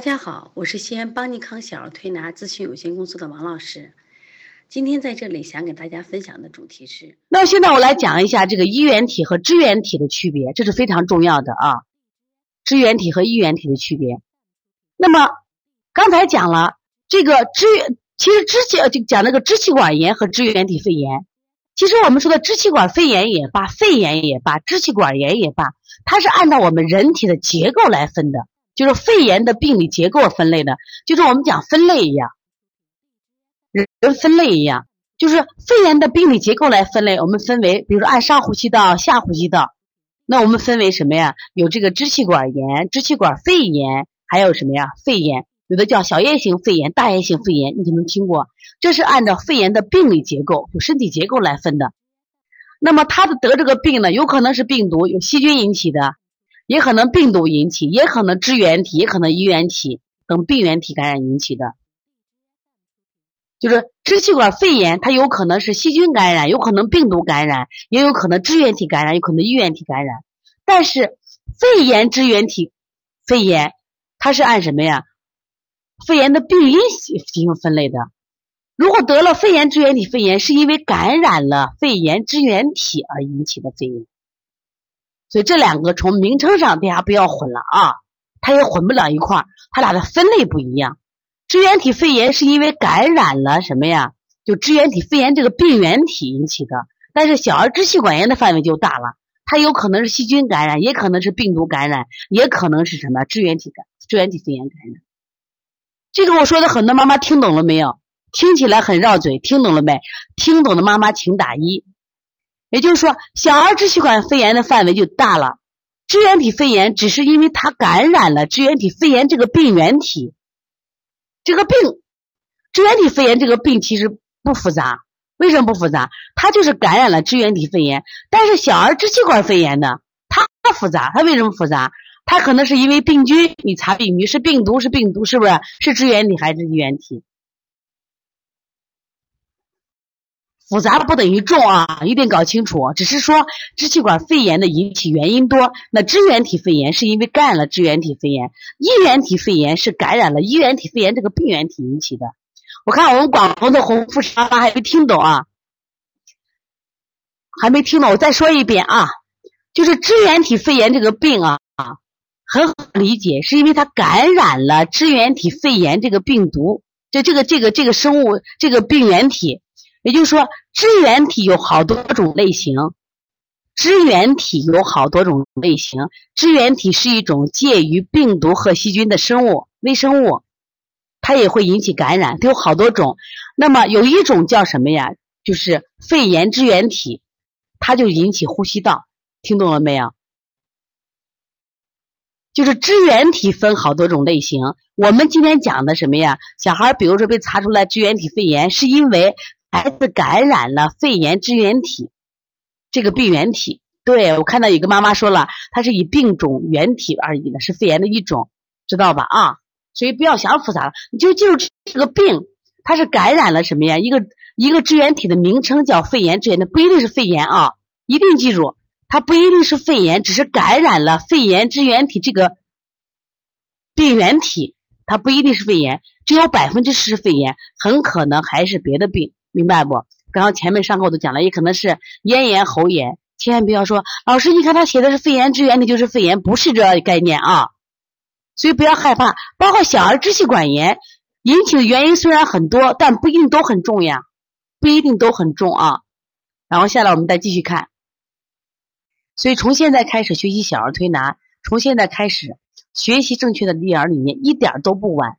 大家好，我是西安邦尼康小儿推拿咨询有限公司的王老师。今天在这里想给大家分享的主题是，那现在我来讲一下这个衣原体和支原体的区别，这是非常重要的啊。支原体和衣原体的区别。那么刚才讲了这个支，其实支气就讲那个支气管炎和支原体肺炎。其实我们说的支气管肺炎也罢，肺炎也罢，支气管炎也罢，它是按照我们人体的结构来分的。就是肺炎的病理结构分类的，就是我们讲分类一样，人分类一样，就是肺炎的病理结构来分类。我们分为，比如说按上呼吸道、下呼吸道，那我们分为什么呀？有这个支气管炎、支气管肺炎，还有什么呀？肺炎，有的叫小叶性肺炎、大叶性肺炎，你可能听过。这是按照肺炎的病理结构，就身体结构来分的。那么他的得这个病呢，有可能是病毒、有细菌引起的。也可能病毒引起，也可能支原体，也可能衣原体等病原体感染引起的。就是支气管肺炎，它有可能是细菌感染，有可能病毒感染，也有可能支原体感染，有可能衣原体感染。但是肺炎支原体肺炎，它是按什么呀？肺炎的病因进行分类的。如果得了肺炎支原体肺炎，是因为感染了肺炎支原体而引起的肺炎。所以这两个从名称上大家不要混了啊，它也混不了一块儿，它俩的分类不一样。支原体肺炎是因为感染了什么呀？就支原体肺炎这个病原体引起的。但是小儿支气管炎的范围就大了，它有可能是细菌感染，也可能是病毒感染，也可能是什么支原体感支原体肺炎感染。这个我说的很多妈妈听懂了没有？听起来很绕嘴，听懂了没？听懂的妈妈请打一。也就是说，小儿支气管肺炎的范围就大了。支原体肺炎只是因为它感染了支原体肺炎这个病原体。这个病，支原体肺炎这个病其实不复杂。为什么不复杂？它就是感染了支原体肺炎。但是小儿支气管肺炎呢，它复杂。它为什么复杂？它可能是因为病菌，你查病菌是病毒，是病毒，是不是？是支原体还是衣原体？复杂不等于重啊，一定搞清楚。只是说支气管肺炎的引起原因多，那支原体肺炎是因为感染了支原体肺炎，衣原体肺炎是感染了衣原体肺炎这个病原体引起的。我看我们广东的红富沙发还没听懂啊，还没听懂，我再说一遍啊，就是支原体肺炎这个病啊，很好理解，是因为它感染了支原体肺炎这个病毒，就这个这个这个生物这个病原体。也就是说，支原体有好多种类型，支原体有好多种类型。支原体是一种介于病毒和细菌的生物微生物，它也会引起感染，它有好多种。那么有一种叫什么呀？就是肺炎支原体，它就引起呼吸道，听懂了没有？就是支原体分好多种类型。我们今天讲的什么呀？小孩比如说被查出来支原体肺炎，是因为。孩子感染了肺炎支原体，这个病原体，对我看到有个妈妈说了，它是以病种原体而已的，是肺炎的一种，知道吧？啊，所以不要想复杂了，你就记住这个病，它是感染了什么呀？一个一个支原体的名称叫肺炎支原体，不一定是肺炎啊，一定记住，它不一定是肺炎，只是感染了肺炎支原体这个病原体，它不一定是肺炎，只有百分之十是肺炎，很可能还是别的病。明白不？刚刚前面上课我都讲了，也可能是咽炎、喉炎，千万不要说老师，你看他写的是肺炎支原体就是肺炎，不是这概念啊。所以不要害怕，包括小儿支气管炎引起的原因虽然很多，但不一定都很重呀，不一定都很重啊。然后下来我们再继续看，所以从现在开始学习小儿推拿，从现在开始学习正确的育儿理念，一点都不晚。